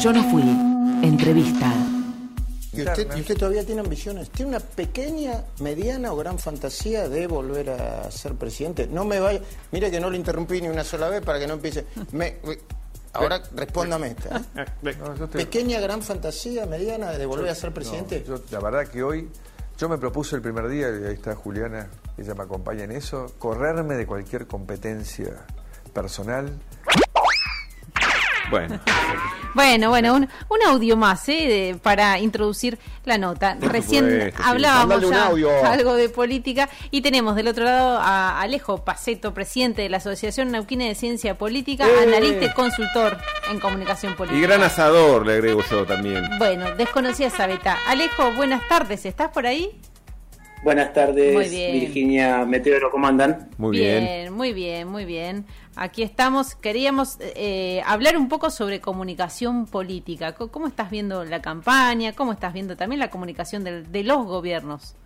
Yo no fui. Entrevista. ¿Y usted, y usted todavía tiene ambiciones? ¿Tiene una pequeña, mediana o gran fantasía de volver a ser presidente? No me vaya. Mire que no lo interrumpí ni una sola vez para que no empiece. Me- ahora respóndame esta. ¿eh? ¿Pequeña, gran fantasía, mediana de volver a ser presidente? No, yo, la verdad que hoy yo me propuse el primer día, y ahí está Juliana, ella me acompaña en eso, correrme de cualquier competencia personal. Bueno, Bueno, bueno, un, un audio más ¿eh? de- para introducir la nota. Recién hablábamos ya algo de política y tenemos del otro lado a Alejo Paceto, presidente de la Asociación Nauquina de Ciencia Política, ¡Eh! analista y consultor en comunicación política. y gran asador, le agrego yo también. Bueno, desconocida Sabeta. Alejo, buenas tardes, ¿estás por ahí? Buenas tardes, bien. Virginia Meteoro, ¿cómo andan? Muy bien. muy bien, muy bien. Aquí estamos. Queríamos eh, hablar un poco sobre comunicación política. ¿Cómo estás viendo la campaña? ¿Cómo estás viendo también la comunicación de los gobiernos?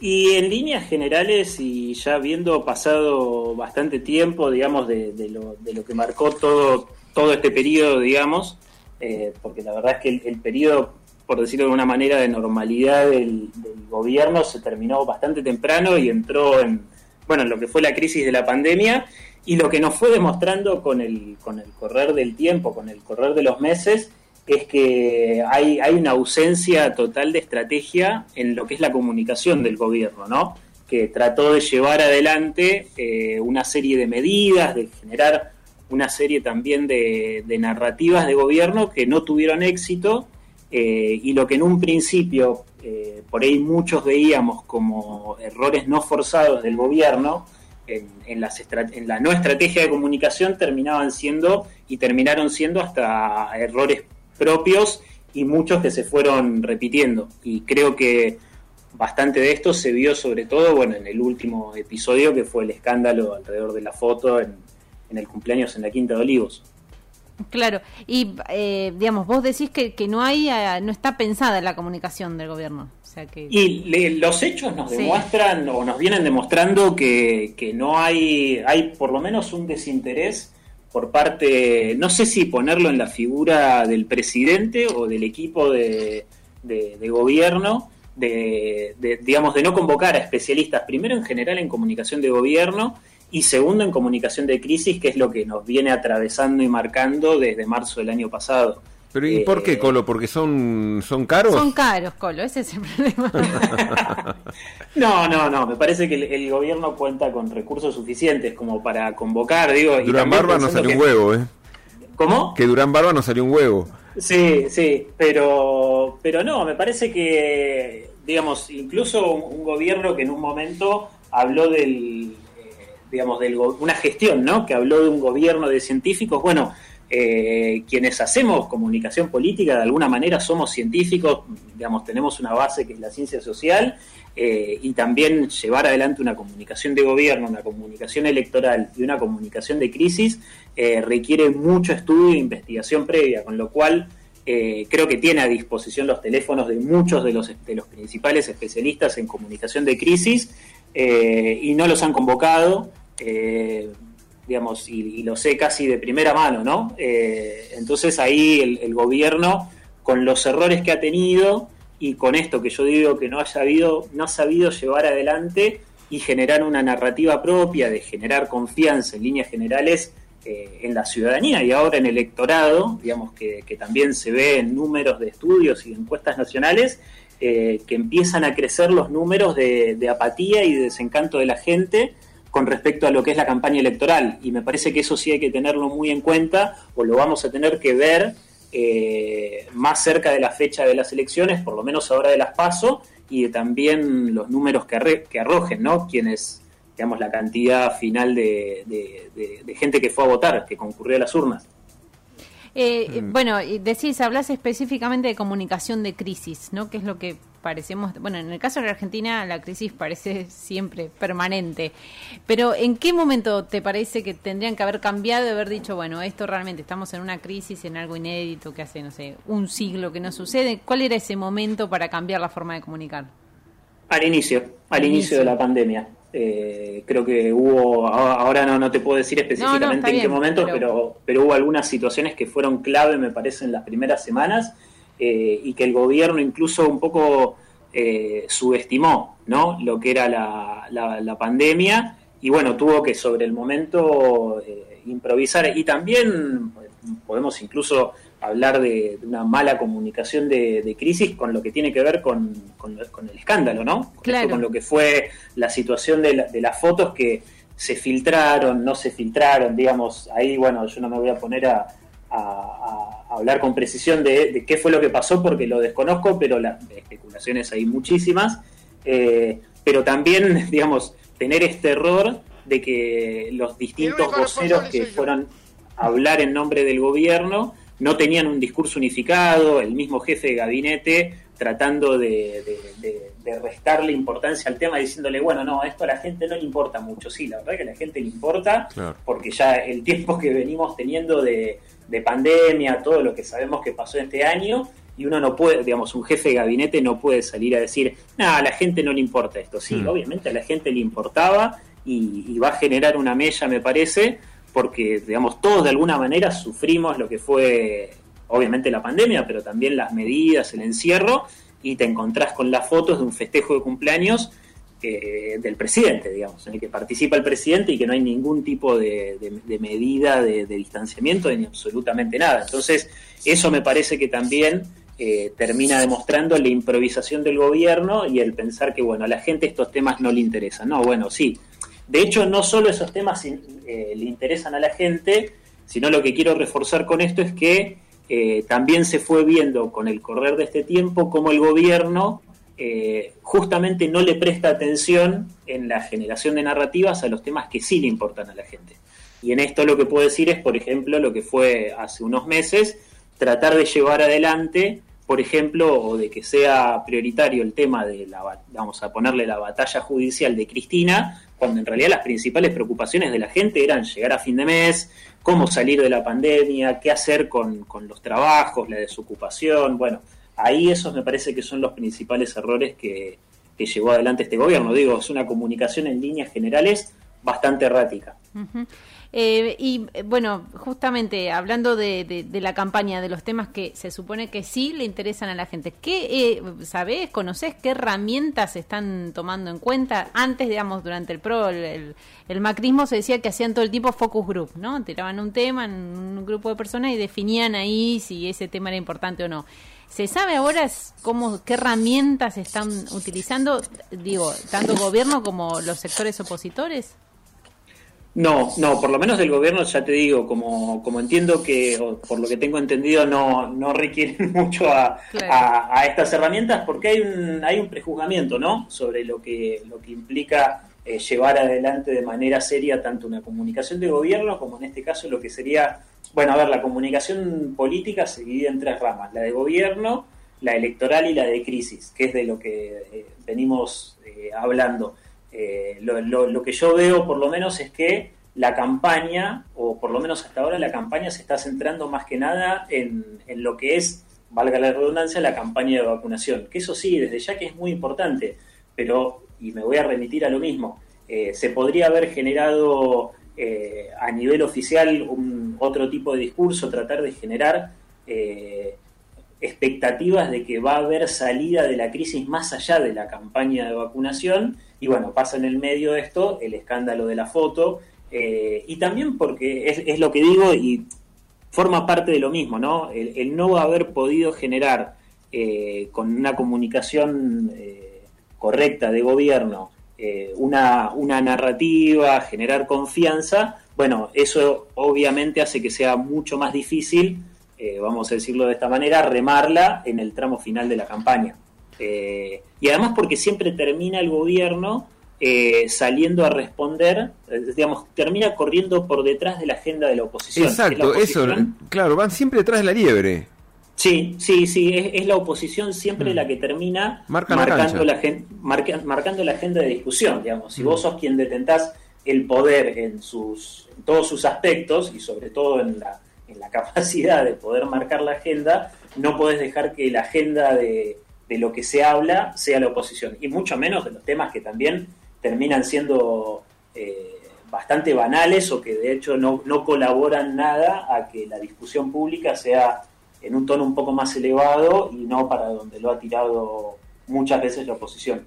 Y en líneas generales, y ya habiendo pasado bastante tiempo, digamos, de, de lo, de lo que marcó todo, todo este periodo, digamos, eh, porque la verdad es que el, el periodo, por decirlo de una manera, de normalidad del, del gobierno se terminó bastante temprano y entró en, bueno, en lo que fue la crisis de la pandemia y lo que nos fue demostrando con el, con el correr del tiempo, con el correr de los meses, es que hay, hay una ausencia total de estrategia en lo que es la comunicación del gobierno, ¿no? Que trató de llevar adelante eh, una serie de medidas, de generar una serie también de, narrativas de gobierno que no tuvieron éxito eh, y lo que en un principio eh, por ahí muchos veíamos como errores no forzados del gobierno, en, en las en la no estrategia de comunicación terminaban siendo y terminaron siendo hasta errores propios y muchos que se fueron repitiendo. Y creo que bastante de esto se vio sobre todo bueno, en el último episodio que fue el escándalo alrededor de la foto en, en el cumpleaños en la Quinta de Olivos. Claro, y eh, digamos, vos decís que, que no hay, eh, no está pensada la comunicación del gobierno. O sea que... Y le- los hechos nos Sí. demuestran o nos vienen demostrando que, que no hay, hay por lo menos un desinterés por parte, no sé si ponerlo en la figura del presidente o del equipo de, de- de gobierno, de, de, digamos, de no convocar a especialistas, primero en general en comunicación de gobierno y segundo en comunicación de crisis, que es lo que nos viene atravesando y marcando desde marzo del año pasado. Pero ¿y por qué, Eh, Colo? ¿Porque son, son caros? Son caros, Colo, ese es el problema. No, no, no. Me parece que el, el gobierno cuenta con recursos suficientes como para convocar, digo. y Durán Barba no salió un huevo, ¿eh? ¿Cómo? Que Durán Barba no salió un huevo. Sí, sí, pero, pero no, me parece que, digamos, incluso un, un gobierno que en un momento habló del, digamos, del, una gestión, ¿no? Que habló de un gobierno de científicos. Bueno, eh, quienes hacemos comunicación política de alguna manera somos científicos, digamos, tenemos una base que es la ciencia social eh, y también llevar adelante una comunicación de gobierno, una comunicación electoral y una comunicación de crisis eh, requiere mucho estudio e investigación previa, con lo cual creo que tiene a disposición los teléfonos de muchos de los, de los principales especialistas en comunicación de crisis eh, y no los han convocado. eh, digamos, y, lo sé casi de primera mano, ¿no? Eh, entonces ahí el, gobierno, con los errores que ha tenido y con esto que yo digo que no haya habido, no ha sabido llevar adelante y generar una narrativa propia, de generar confianza en líneas generales en la ciudadanía y ahora en el electorado, digamos que, también se ve en números de estudios y encuestas nacionales, eh, que empiezan a crecer los números de, apatía y de desencanto de la gente con respecto a lo que es la campaña electoral. Y me parece que eso sí hay que tenerlo muy en cuenta o lo vamos a tener que ver eh, más cerca de la fecha de las elecciones, por lo menos ahora de las PASO, y también los números que, arrojen, ¿no? Quienes, digamos, la cantidad final de gente que fue a votar, que concurrió a las urnas. Eh, eh, Bueno, y decís, hablas específicamente de comunicación de crisis, ¿no? Que es lo que parecemos, bueno, en el caso de la Argentina la crisis parece siempre permanente, pero ¿en qué momento te parece que tendrían que haber cambiado y haber dicho, bueno, esto realmente estamos en una crisis, en algo inédito que hace, no sé, un siglo que no sucede? ¿Cuál era ese momento para cambiar la forma de comunicar? Al inicio, al Al inicio inicio. de la pandemia. Eh, creo que hubo, ahora no, no te puedo decir específicamente en qué momento, pero... pero... hubo algunas situaciones que fueron clave, me parece, en las primeras semanas eh, y que el gobierno incluso un poco eh, subestimó ¿no? lo que era la, la, pandemia y bueno, tuvo que sobre el momento improvisar y también podemos incluso hablar de, una mala comunicación de, crisis con lo que tiene que ver con, con, el escándalo, ¿no? Con, lo que fue la situación de, las fotos que se filtraron, no se filtraron, digamos, ahí, bueno, yo no me voy a poner a, hablar con precisión de, qué fue lo que pasó porque lo desconozco, pero las especulaciones hay muchísimas, eh, pero también, digamos, tener este error de que los distintos voceros que fueron a hablar en nombre del gobierno no tenían un discurso unificado, el mismo jefe de gabinete tratando de, restarle importancia al tema, diciéndole, bueno, no, esto a la gente no le importa mucho. Sí, la verdad que a la gente le importa, porque ya el tiempo que venimos teniendo de, pandemia, todo lo que sabemos que pasó este año, y uno no puede, digamos, un jefe de gabinete no puede salir a decir, nada, a la gente no le importa esto. Sí, mm. obviamente a la gente le importaba y, y va a generar una mella, me parece, porque, digamos, todos de alguna manera sufrimos lo que fue, obviamente, la pandemia, pero también las medidas, el encierro, y te encontrás con las fotos de un festejo de cumpleaños eh, del presidente, digamos, en el que participa el presidente y que no hay ningún tipo de, medida de, distanciamiento ni absolutamente nada. Entonces, eso me parece que también eh, termina demostrando la improvisación del gobierno y el pensar que, bueno, a la gente estos temas no le interesan. No, bueno, sí, de hecho, no solo esos temas eh, le interesan a la gente, sino lo que quiero reforzar con esto es que eh, también se fue viendo con el correr de este tiempo cómo el gobierno eh, justamente no le presta atención en la generación de narrativas a los temas que sí le importan a la gente. Y en esto lo que puedo decir es, por ejemplo, lo que fue hace unos meses, tratar de llevar adelante por ejemplo, o de que sea prioritario el tema de la, vamos a ponerle la batalla judicial de Cristina, cuando en realidad las principales preocupaciones de la gente eran llegar a fin de mes, cómo salir de la pandemia, qué hacer con, los trabajos, la desocupación, bueno, ahí esos me parece que son los principales errores que, llevó adelante este gobierno. Digo, es una comunicación en líneas generales bastante errática. Eh, y bueno, justamente hablando de, la campaña, de los temas que se supone que sí le interesan a la gente, ¿qué eh, sabés, conocés qué herramientas están tomando en cuenta? Antes, digamos, durante el PRO, el, macrismo se decía que hacían todo el tipo focus group, ¿no? Tiraban un tema en un grupo de personas y definían ahí si ese tema era importante o no. ¿Se sabe ahora cómo, qué herramientas están utilizando, digo, tanto gobierno como los sectores opositores? No, no, por lo menos del gobierno ya te digo, como, como entiendo que, por lo que tengo entendido, no, no requieren mucho a, a, estas herramientas porque hay un, hay un prejuzgamiento, ¿no? Sobre lo que, lo que implica eh, llevar adelante de manera seria tanto una comunicación de gobierno como en este caso lo que sería, bueno, a ver, la comunicación política se divide en tres ramas, la de gobierno, la electoral y la de crisis, que es de lo que eh, venimos eh, hablando. Eh, lo, que yo veo por lo menos es que la campaña, o por lo menos hasta ahora la campaña se está centrando más que nada en, lo que es, valga la redundancia, la campaña de vacunación. Que eso sí, desde ya que es muy importante, pero, y me voy a remitir a lo mismo, eh, se podría haber generado eh, a nivel oficial un, otro tipo de discurso, tratar de generar expectativas de que va a haber salida de la crisis más allá de la campaña de vacunación y bueno, pasa en el medio de esto el escándalo de la foto eh, y también porque es, lo que digo y forma parte de lo mismo, ¿no? El, no haber podido generar eh, con una comunicación eh, correcta de gobierno una, una narrativa, generar confianza, bueno, eso obviamente hace que sea mucho más difícil eh, vamos a decirlo de esta manera, remarla en el tramo final de la campaña. Eh, y además porque siempre termina el gobierno eh, saliendo a responder, digamos, termina corriendo por detrás de la agenda de la oposición. Exacto, eso, claro, van siempre detrás de la liebre. Sí, sí, sí, es, la oposición siempre mm. la que termina marcando, la, marcando la agenda de discusión, digamos. Si mm. vos sos quien detentás el poder en, sus, en todos sus aspectos y sobre todo en la en la capacidad de poder marcar la agenda, no podés dejar que la agenda de, lo que se habla sea la oposición, y mucho menos de los temas que también terminan siendo eh, bastante banales o que de hecho no, no colaboran nada a que la discusión pública sea en un tono un poco más elevado y no para donde lo ha tirado muchas veces la oposición.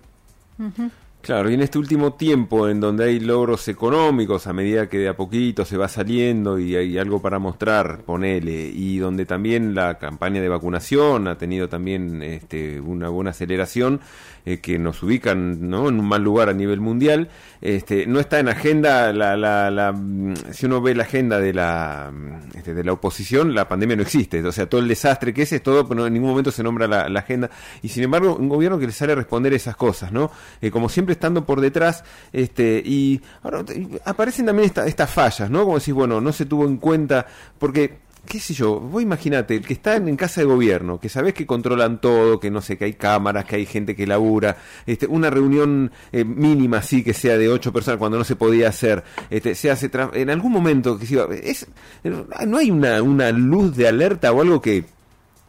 Claro, y en este último tiempo en donde hay logros económicos a medida que de a poquito se va saliendo y hay algo para mostrar, ponele, y donde también la campaña de vacunación ha tenido también este, una buena aceleración, eh, que nos ubican ¿no? en un mal lugar a nivel mundial, este, no está en agenda, la, la, la, mm, si uno ve la agenda de la, mm, este, de la oposición, la pandemia no existe, o sea, todo el desastre que es, todo, pero en ningún momento se nombra la, agenda, y sin embargo, un gobierno que le sale a responder esas cosas, ¿no? Eh, como siempre estando por detrás, este, y ahora aparecen también estas fallas, ¿no? Como decís, bueno, no se tuvo en cuenta, porque qué sé yo, vos imagínate, el que está en, casa de gobierno, que sabés que controlan todo, que no sé, que hay cámaras, que hay gente que labura, este, una reunión eh, mínima así que sea de ocho personas cuando no se podía hacer, este, se hace en algún momento que es, no hay una luz de alerta o algo que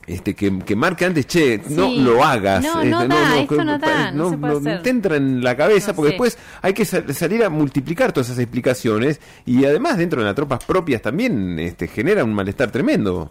este que, que marque antes, che, no lo hagas. No, no, da, esto no da, no, se puede hacer. te entra en la cabeza, porque después hay que salir a multiplicar todas esas explicaciones y además dentro de las tropas propias también este, genera un malestar tremendo.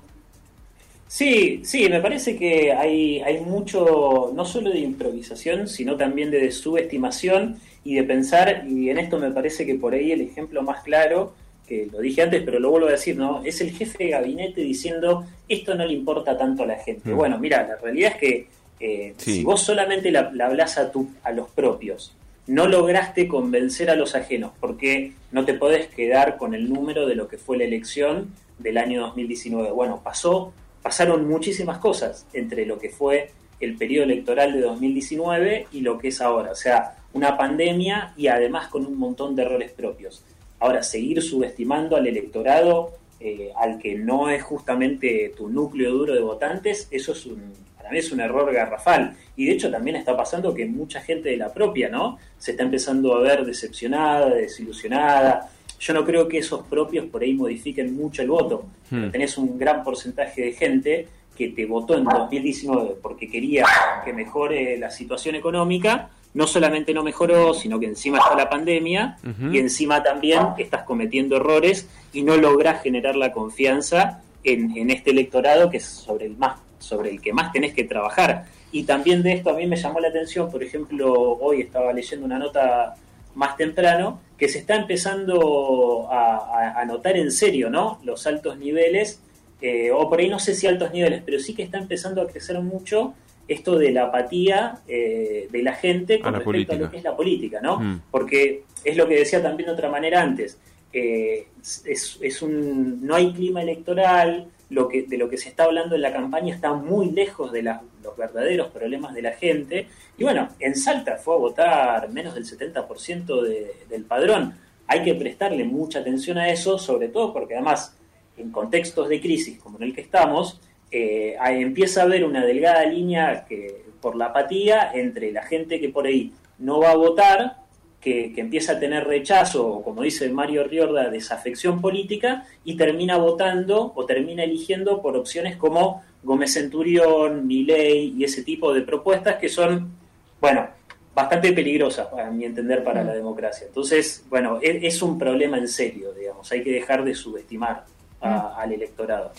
Sí, sí, me parece que hay, hay mucho, no solo de improvisación, sino también de subestimación y de pensar, y en esto me parece que por ahí el ejemplo más claro que lo dije antes, pero lo vuelvo a decir, ¿no? Es el jefe de gabinete diciendo, esto no le importa tanto a la gente. Mm. Bueno, mira, la realidad es que eh, si vos solamente le hablas a, tu, a los propios, no lograste convencer a los ajenos, porque no te podés quedar con el número de lo que fue la elección del año 2019. Bueno, pasó, pasaron muchísimas cosas entre lo que fue el periodo electoral de 2019 y lo que es ahora. O sea, una pandemia y además con un montón de errores propios. Ahora, seguir subestimando al electorado eh, al que no es justamente tu núcleo duro de votantes, eso es un, para mí es un error garrafal. Y de hecho también está pasando que mucha gente de la propia, ¿no? Se está empezando a ver decepcionada, desilusionada. Yo no creo que esos propios por ahí modifiquen mucho el voto. Hmm. tenés un gran porcentaje de gente que te votó en 2019 porque quería que mejore la situación económica no solamente no mejoró, sino que encima está la pandemia y encima también estás cometiendo errores y no logras generar la confianza en, este electorado que es sobre el más sobre el que más tenés que trabajar. Y también de esto a mí me llamó la atención, por ejemplo, hoy estaba leyendo una nota más temprano, que se está empezando a, notar en serio, ¿no? Los altos niveles, eh, o por ahí no sé si altos niveles, pero sí que está empezando a crecer mucho esto de la apatía eh, de la gente con respecto a lo que es la política, ¿no? Mm. Porque es lo que decía también de otra manera antes. Eh, es, un, no hay clima electoral, lo que, de lo que se está hablando en la campaña está muy lejos de los verdaderos problemas de la gente. Y bueno, en Salta fue a votar menos del 70% del padrón. Hay que prestarle mucha atención a eso, sobre todo porque además en contextos de crisis como en el que estamos, eh, empieza a haber una delgada línea que, por la apatía entre la gente que por ahí no va a votar, que, empieza a tener rechazo, o como dice Mario Riorda, desafección política, y termina votando o termina eligiendo por opciones como Gómez Centurión, Milei y ese tipo de propuestas que son, bueno, bastante peligrosas, a mi entender, para la democracia. Entonces, bueno, es, un problema en serio, digamos, hay que dejar de subestimar al electorado.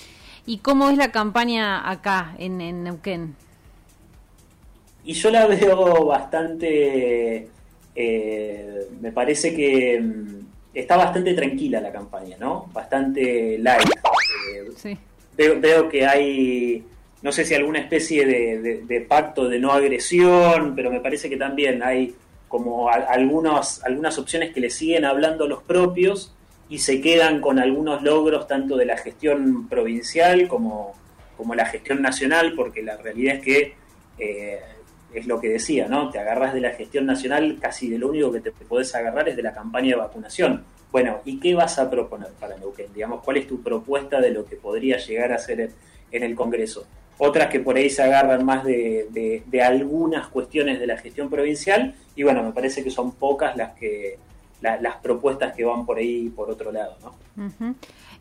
¿Y cómo es la campaña acá, en, Neuquén? Y yo la veo bastante, eh, me parece que mm, está bastante tranquila la campaña, ¿no? Bastante light. Eh, sí. veo, que hay, no sé si alguna especie de, pacto de no agresión, pero me parece que también hay como algunas, algunas opciones que le siguen hablando los propios y se quedan con algunos logros tanto de la gestión provincial como, como la gestión nacional, porque la realidad es que eh, es lo que decía, ¿no? Te agarras de la gestión nacional, casi de lo único que te podés agarrar es de la campaña de vacunación. Bueno, ¿y qué vas a proponer para Neuquén? Digamos, ¿cuál es tu propuesta de lo que podría llegar a ser en el Congreso? Otras que por ahí se agarran más de, de algunas cuestiones de la gestión provincial, y bueno, me parece que son pocas las que las propuestas que van por ahí por otro lado, ¿no?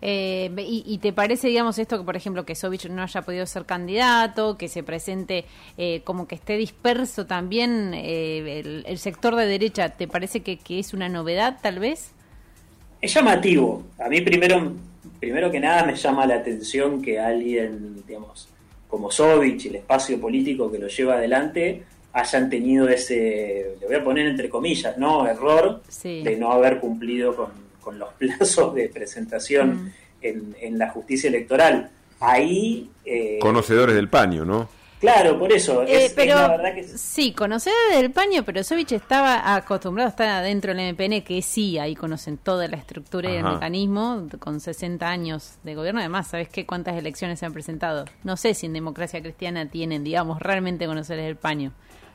Eh, y, te parece, digamos, esto que, por ejemplo, que Sovich no haya podido ser candidato, que se presente eh, como que esté disperso también eh, el, sector de derecha, ¿te parece que, es una novedad, tal vez? Es llamativo. A mí, primero, primero que nada, me llama la atención que alguien, digamos, como Sovich, el espacio político que lo lleva adelante, hayan tenido ese, le voy a poner entre comillas, ¿no? Error de no haber cumplido con con los plazos de presentación mm. en, la justicia electoral. Ahí... Eh, Conocedores del paño, ¿no? Claro, por eso. Eh, pero, Sí, conocedores del paño, pero Sovich estaba acostumbrado a estar adentro del MPN, que sí, ahí conocen toda la estructura y el mecanismo, con 60 años de gobierno. Además, ¿sabes qué? ¿Cuántas elecciones se han presentado? No sé si en democracia cristiana tienen, digamos, realmente conocedores del paño.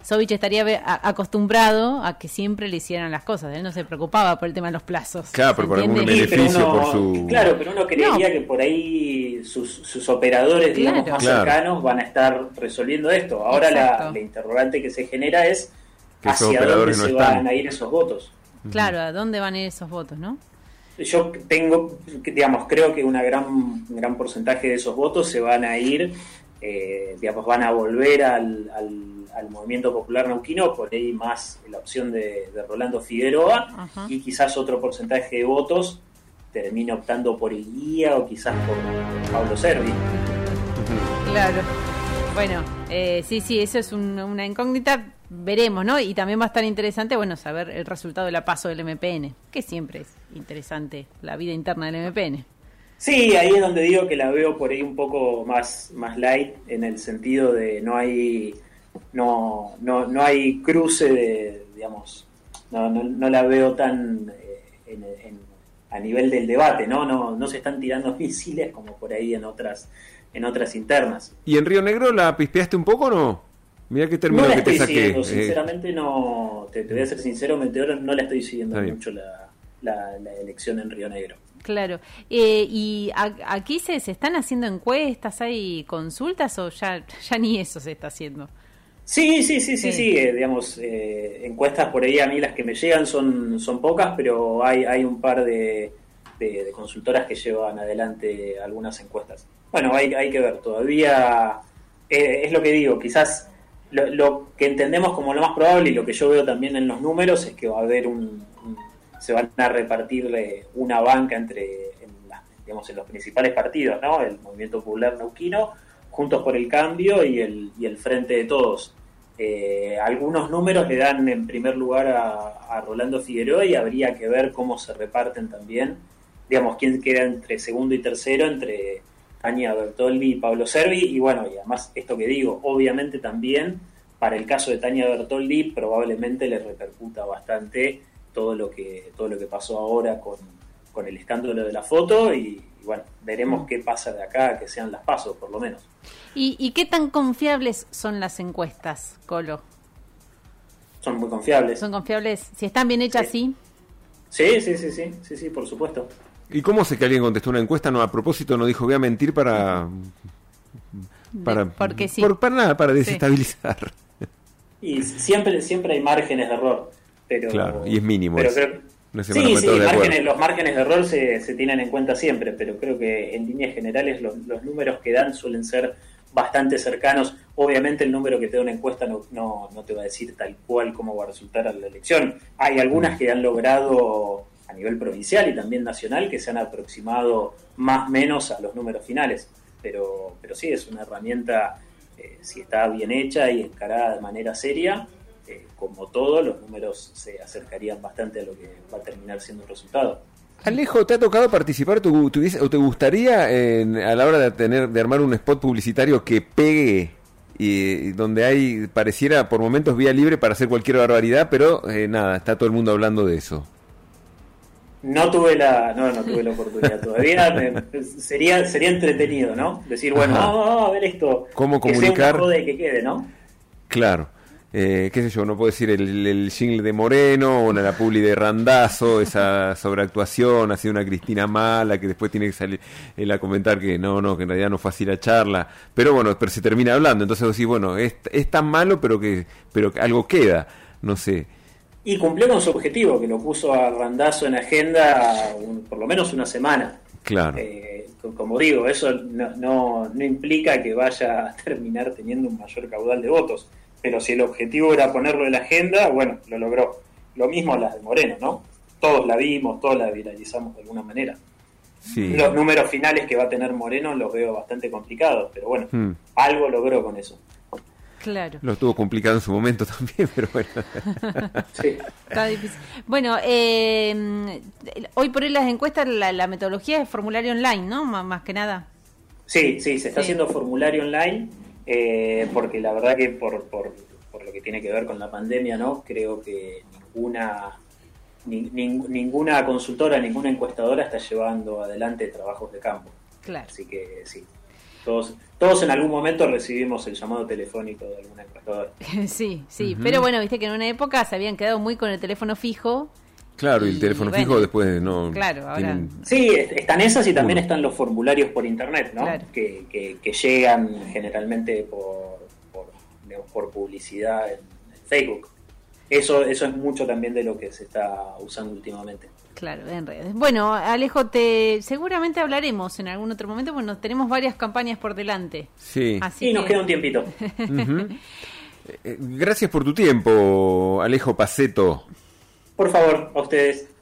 Sovich estaría acostumbrado a que siempre le hicieran las cosas. Él no se preocupaba por el tema de los plazos. Claro, por algún beneficio, por su... Claro, pero uno creería que por ahí sus, operadores, digamos, más cercanos van a estar resolviendo esto. Ahora la, interrogante que se genera es hacia dónde se van a ir esos votos. Claro, ¿a dónde van a ir esos votos, no? Yo tengo, digamos, creo que una gran, un gran porcentaje de esos votos se van a ir, eh, digamos, van a volver al al movimiento popular nauquino, por ahí más la opción de, Rolando Figueroa y quizás otro porcentaje de votos termine optando por el guía o quizás por Pablo Servi. Claro. Bueno, eh, sí, sí, eso es una incógnita. Veremos, ¿no? Y también va a estar interesante, bueno, saber el resultado de la paso del MPN, que siempre es interesante la vida interna del MPN. Sí, ahí es donde digo que la veo por ahí un poco más, más light, en el sentido de no hay no, no, no hay cruce de, digamos, no, no, la veo tan eh, a nivel del debate, ¿no? ¿no? No se están tirando misiles como por ahí en otras, en otras internas. ¿Y en Río Negro la pispeaste un poco o no? Mira qué término que te saqué. Eh. sinceramente no, te, voy a ser sincero, Meteor no la estoy siguiendo mucho la, la, elección en Río Negro. Claro. Eh, ¿Y aquí se, se están haciendo encuestas, hay consultas o ya, ya ni eso se está haciendo? Sí, sí, sí, sí, sí, eh, digamos, eh, encuestas por ahí a mí las que me llegan son, son pocas, pero hay, hay un par de, de, consultoras que llevan adelante algunas encuestas. Bueno, hay, hay que ver, todavía es lo que digo, quizás lo, que entendemos como lo más probable y lo que yo veo también en los números es que va a haber un, se van a repartir una banca entre, digamos, en los principales partidos, ¿no? El Movimiento Popular Neuquino, Juntos por el Cambio y el, y el Frente de Todos. Eh, algunos números le dan en primer lugar a, Rolando Figueroa y habría que ver cómo se reparten también, digamos, quién queda entre segundo y tercero, entre Tania Bertoldi y Pablo Servi. Y bueno, y además esto que digo, obviamente también para el caso de Tania Bertoldi probablemente le repercuta bastante todo lo que, todo lo que pasó ahora con, con el escándalo de la foto y, bueno, veremos mm. qué pasa de acá, que sean las pasos por lo menos. ¿Y, qué tan confiables son las encuestas, Colo? Son muy confiables. ¿Son confiables? Si están bien hechas, sí. Sí, sí, sí, sí, sí, sí, por supuesto. ¿Y cómo sé que alguien contestó una encuesta? No, a propósito no dijo, voy a mentir para... Para, Porque sí. para nada, para desestabilizar. Y siempre, siempre hay márgenes de error. Pero, claro, y es mínimo. Pero, sí, sí, los márgenes de error se, se, tienen en cuenta siempre, pero creo que en líneas generales los, números que dan suelen ser bastante cercanos. Obviamente el número que te da una encuesta no, no, no te va a decir tal cual cómo va a resultar la elección. Hay algunas mm. que han logrado a nivel provincial y también nacional que se han aproximado más o menos a los números finales. Pero, pero sí, es una herramienta, eh, si está bien hecha y encarada de manera seria, eh, como todo, los números se acercarían bastante a lo que va a terminar siendo el resultado. Alejo, ¿te ha tocado participar tu, o te gustaría a la hora de tener de armar un spot publicitario que pegue y, donde hay pareciera por momentos vía libre para hacer cualquier barbaridad, pero eh, nada, está todo el mundo hablando de eso? No tuve la, no, no tuve la oportunidad todavía. sería, sería entretenido, ¿no? Decir, bueno, vamos, a ver esto. ¿Cómo comunicar? Que, que quede, ¿no? Claro eh, qué sé yo, no puedo decir el, el jingle de Moreno o la publi de Randazo, esa sobreactuación, ha sido una Cristina mala que después tiene que salir él a comentar que no, no, que en realidad no fue así la charla, pero bueno, pero se termina hablando, entonces decís, bueno, es, es tan malo pero que, pero que algo queda, no sé. Y cumplió con su objetivo, que lo puso a Randazo en agenda por lo menos una semana. Claro. Eh, como digo, eso no, no, no, implica que vaya a terminar teniendo un mayor caudal de votos. Pero si el objetivo era ponerlo en la agenda, bueno, lo logró. Lo mismo las de Moreno, ¿no? Todos la vimos, todos la viralizamos de alguna manera. Los números finales que va a tener Moreno los veo bastante complicados, pero bueno, hmm. algo logró con eso. Claro. Lo tuvo complicado en su momento también, pero bueno. sí. Está difícil. Bueno, eh, hoy por hoy las encuestas, la, metodología es formulario online, ¿no? más que nada. Sí, sí, se está haciendo formulario online, eh, porque la verdad que por, por, por lo que tiene que ver con la pandemia, ¿no? Creo que ninguna ninguna consultora, ninguna encuestadora está llevando adelante trabajos de campo. Claro. Así que sí, todos, todos en algún momento recibimos el llamado telefónico de alguna encuestadora. sí, sí, pero bueno, viste que en una época se habían quedado muy con el teléfono fijo. Claro, y el teléfono fijo después no. Claro, ahora. Sí, están esas y también están los formularios por internet, ¿no? Que, que, llegan generalmente por, por, por publicidad en Facebook eso, eso es mucho también de lo que se está usando últimamente. Claro, en redes. Bueno, Alejo, te seguramente hablaremos en algún otro momento, bueno, tenemos varias campañas por delante. Sí. Así y nos queda un tiempito. Eh, gracias por tu tiempo, Alejo Paceto. Por favor, a ustedes.